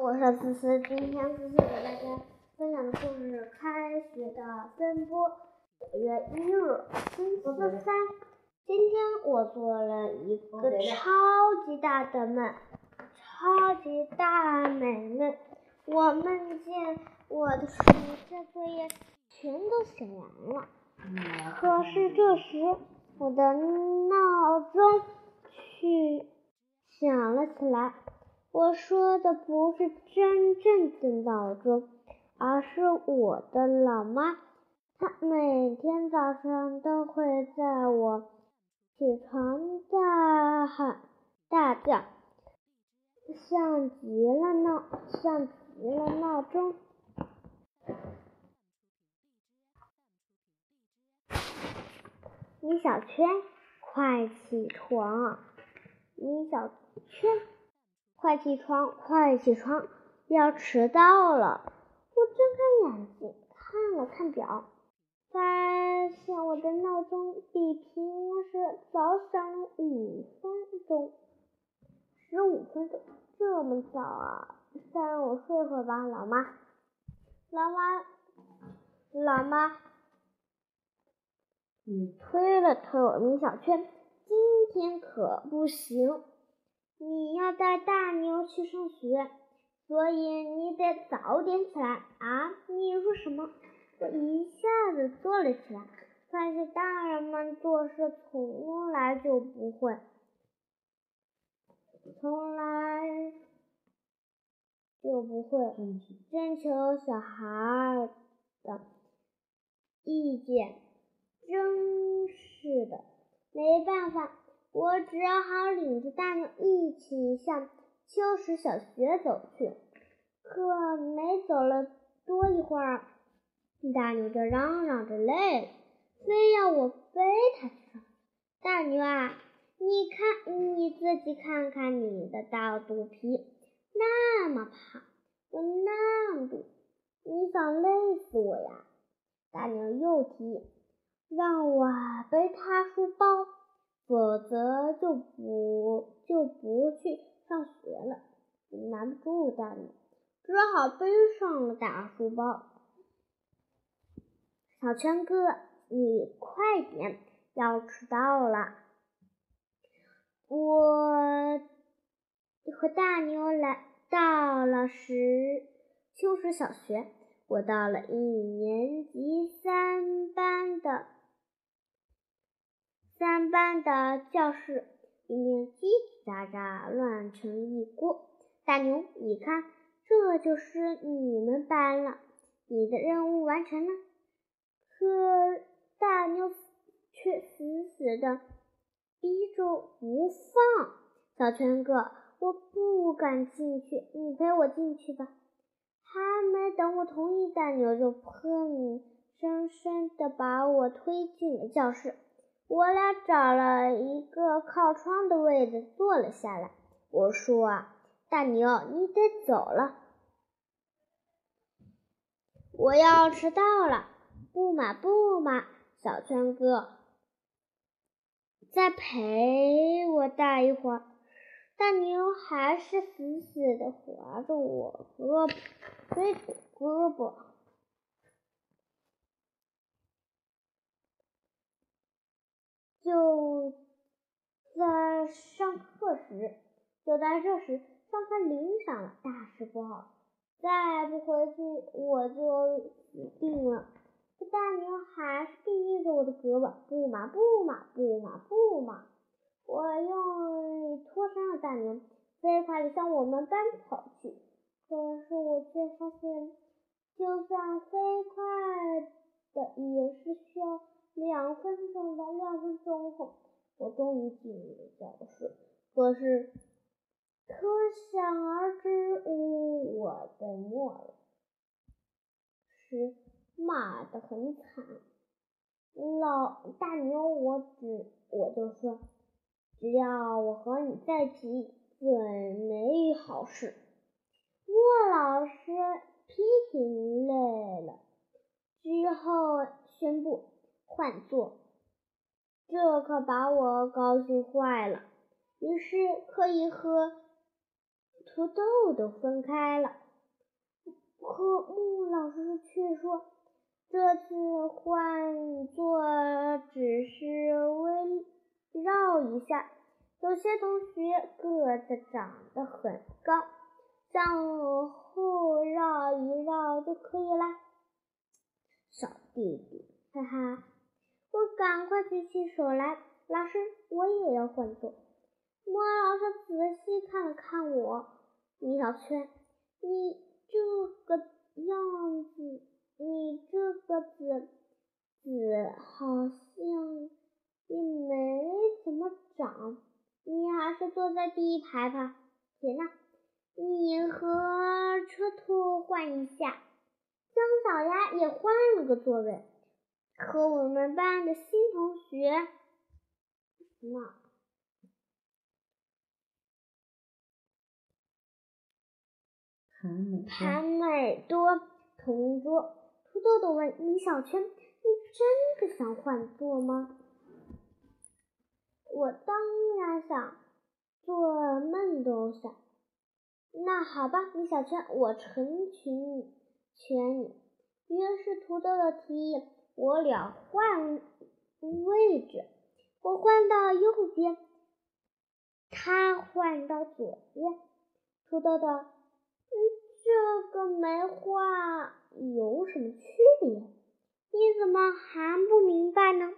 我是思思，今天思思给大家分享的故事是《开学的奔波》。九月一日，星期三。今天我做了一个超级大的梦，超级大美梦。我梦见我的暑假作业全都写完了，可是这时我的闹钟去响了起来。我说的不是真正的闹钟，而是我的老妈。她每天早上都会在我起床大喊大叫，像极了闹，像极了闹钟。米小圈，快起床！米小圈，快起床，快起床！要迟到了。我睁开眼睛看了看表。发现我的闹钟比平时早响了五分钟，十五分钟，这么早啊！再让我睡会吧，老妈。老妈，老妈，你，推了推我米小圈，今天可不行，你要带大牛去上学，所以你得早点起来啊！你说什么？我一下子坐了起来，发现大人们做事从来就不会，从来就不会征求小孩的意见。真是的，没办法，我只好领着大牛一起向秋实小学走去。可没走了多一会儿。大牛就嚷嚷着累了，非要我背他去。大牛啊，你看你自己看看你的大肚皮，那么胖，又那么堵，你想累死我呀？大牛又提让我背他书包，否则就不就不去上学了。拦不住大牛，只好背上了大书包。小圈哥，你快点，要迟到了！我和大牛来到了石秋实小学，我到了一年级三班的班的教室，里面叽叽喳喳，乱成一锅。大牛，你看，这就是你们班了，你的任务完成了。可大牛却死死的逼着不放。小泉哥，我不敢进去，你陪我进去吧。还没等我同意，大牛就砰生生的把我推进了教室。我俩找了一个靠窗的位子坐了下来。我说啊：“大牛，你得走了，我要迟到了。”不嘛不嘛，小圈哥，再陪我待一会儿。大牛还是死死的划着我胳膊，推着胳膊。就在上课时，就在这时，上课铃响了，大事不好，再不回去我就死定了。大牛还是逼着我的胳膊，不嘛不嘛不嘛不嘛！我用力拖伤了大牛，飞快地向我们班跑去。可是我却发现，就算飞快的，也是需要两分钟的。两分钟后，我终于进入了教室。可是，可想而知，我被没了。是。骂的很惨，老大牛，我只我就说，只要我和你在一起，准没好事。莫老师批评累了之后宣布换座，这可把我高兴坏了。于是可以和土豆都分开了。可木老师却说，这次换座只是围绕一下。有些同学个子长得很高，向后绕一绕就可以了。小弟弟，哈哈，我赶快举起手来。老师，我也要换座。莫老师仔细看了看我，米小圈，你这个样子，你这个子子好像也没怎么长，你还是坐在第一排吧。行了，你和车兔换一下，姜小牙也换了个座位，和我们班的新同学。那韩美多同桌，土豆豆问米小圈：“你真的想换座吗？”我当然想，做梦都想。那好吧，米小圈，我成全全你。于是土豆豆提议我俩换位置。我换到右边，他换到左边。土豆豆，这个没换有什么区别？你怎么还不明白呢？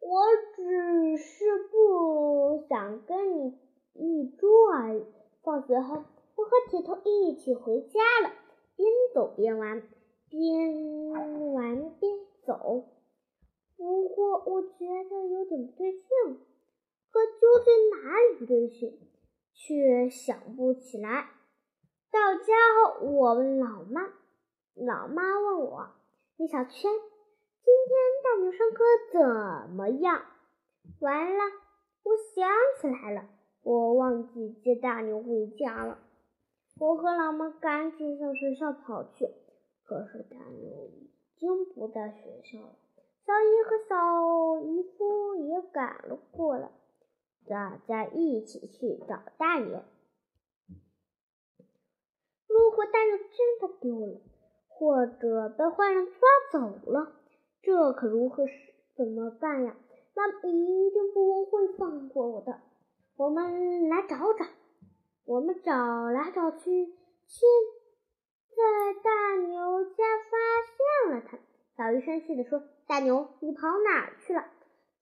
我只是不想跟你一桌而已。放学后，我和铁头一起回家了，边走边玩，边玩边走。不过我觉得有点不对劲，可究竟哪里不对劲，却想不起来。到家后，我问老妈，老妈问我：“米小圈，今天大牛上课怎么样？”完了，我想起来了，我忘记接大牛回家了。我和老妈赶紧向学校跑去，可是大牛已经不在学校了。小姨和小姨夫也赶了过来，大家一起去找大牛。如果大牛真的丢了，或者被坏人抓走了，这可如何是怎么办呀？妈妈一定不会放过我的。我们来找找。我们找来找去，却在大牛家发现了他。小鱼生气地说。大牛，你跑哪去了？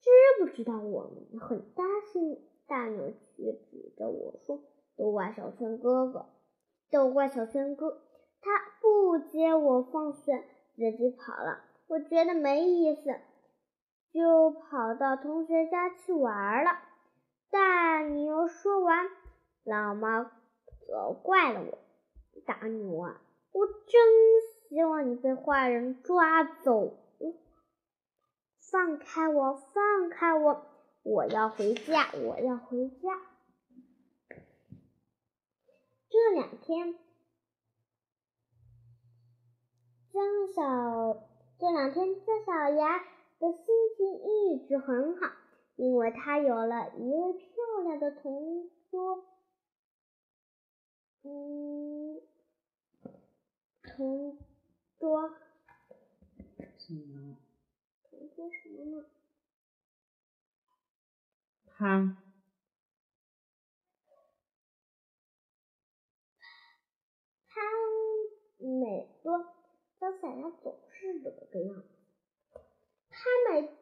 知不知道我们很担心你？大牛却指着我说：“都怪小圈哥哥，都怪小圈哥，他不接我放学，自己跑了。我觉得没意思，就跑到同学家去玩了。”大牛说完，老妈责怪了我：“大牛啊，我真希望你被坏人抓走。”放开我！放开我！我要回家！我要回家！这两天，姜小这两天姜小牙的心情一直很好，因为他有了一位漂亮的同桌。嗯，同桌。说什么呢？他他每多，张小牙总是这个样子。潘美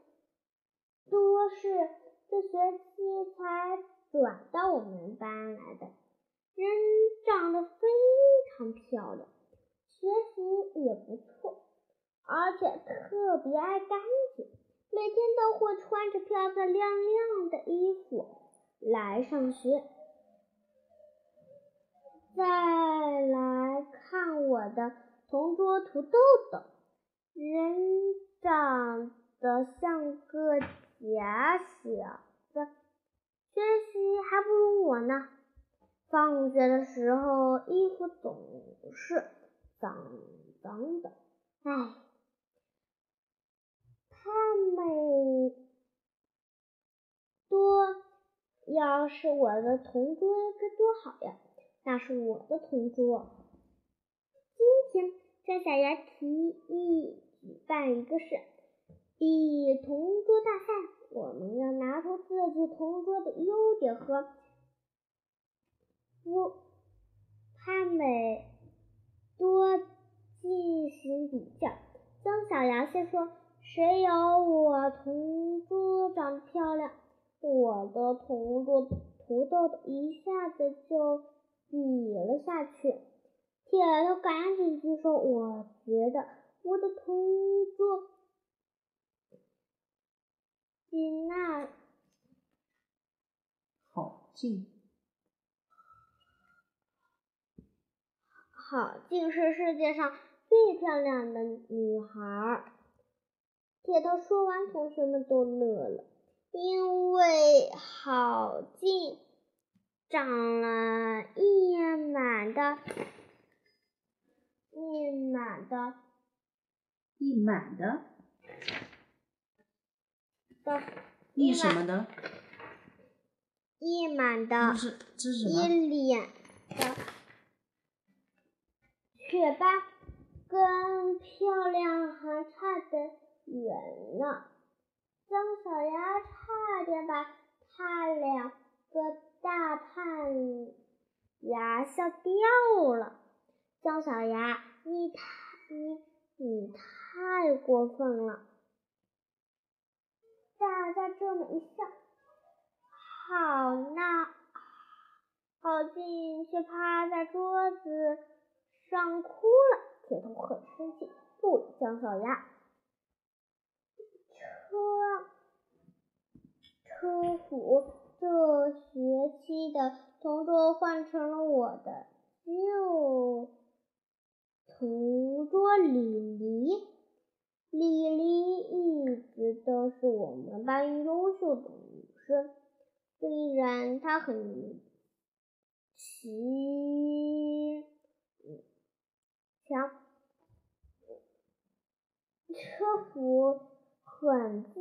多是这学期才转到我们班来的，人长得非常漂亮，学习也不错。而且特别爱干净，每天都会穿着漂漂亮亮的衣服来上学。再来看我的同桌土豆豆，人长得像个假小子，学习还不如我呢。放学的时候衣服总是脏脏的，唉。潘美多要是我的同桌该多好呀！那是我的同桌。今天姜小牙提议举办一个事，比同桌大赛。我们要拿出自己同桌的优点和不潘美多进行比较。姜小牙先说：“谁有我同桌长得漂亮？”我的同桌土豆豆一下子就比了下去。铁头赶紧举手：“我觉得我的同桌比那好静。”好静是世界上最漂亮的女孩。铁头说完，同学们都乐了。因为好近长了一满的，一满的，一满的，的，一什么的？一满的，这是这是什么？一脸的雀斑，跟漂亮还差得远呢。姜小牙差点把他两个大胖牙笑掉了。姜小牙，你太你你太过分了！大家这么一笑，好闹，好静却趴在桌子上哭了。铁头很生气，不理姜小牙。车车虎这学期的同桌换成了我的旧同桌李黎。李黎一直都是我们班优秀的女生，虽然她很奇强，车虎。很自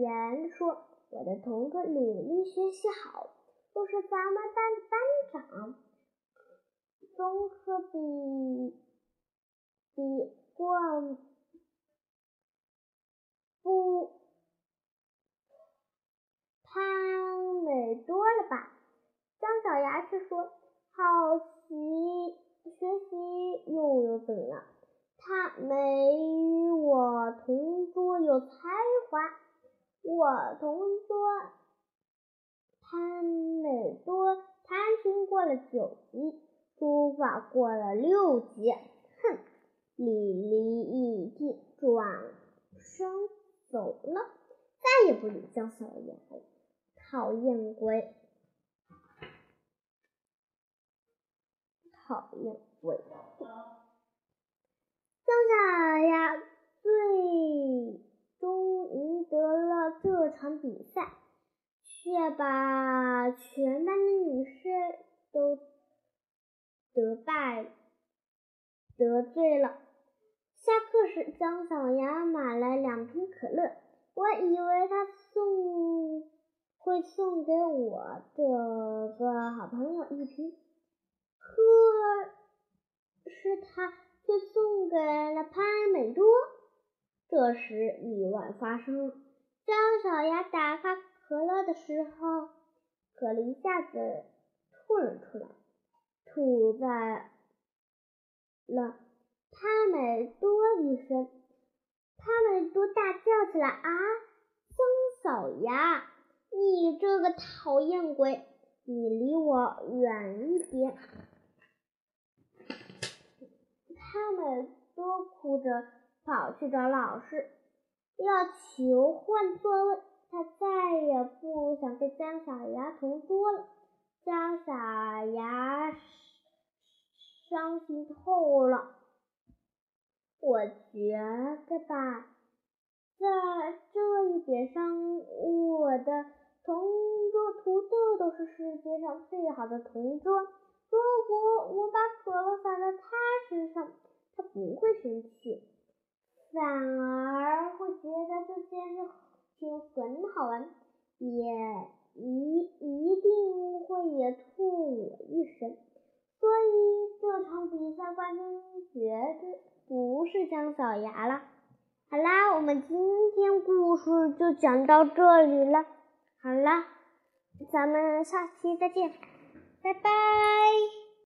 然说：“我的同桌李丽学习好，又是咱们班的班长，综合比比过不潘美多了吧？”姜小牙却说：“好习学习又有怎样？”他没我同桌有才我同桌潘美多弹琴过了九级，书法过了六级。哼！李黎一听，转身走了，再也不理姜小牙了。讨厌鬼！讨厌鬼！姜小牙最场比赛，却把全班的女生都得败得罪了。下课时，姜小牙买了两瓶可乐，我以为他送会送给我这个好朋友一瓶，可是他。却送给了潘美多。这时，意外发生了姜小牙打开可乐的时候，可乐一下子吐了出来，吐在了他们多一身。潘美多大叫起来：“啊，姜小牙，你这个讨厌鬼，你离我远一点！”他们都哭着跑去找老师，要求换座位。他再也不想跟姜小牙同桌了。姜小牙伤心透了。我觉得吧，在这一点上，我的同桌土豆豆是世界上最好的同桌。如果我把可乐洒在他身上，他不会生气，反而会觉得这件事情很好玩，也一一定会也吐我一身。所以这场比赛冠军绝对不是姜小牙了。好啦，我们今天故事就讲到这里了。好啦，咱们下期再见，拜拜。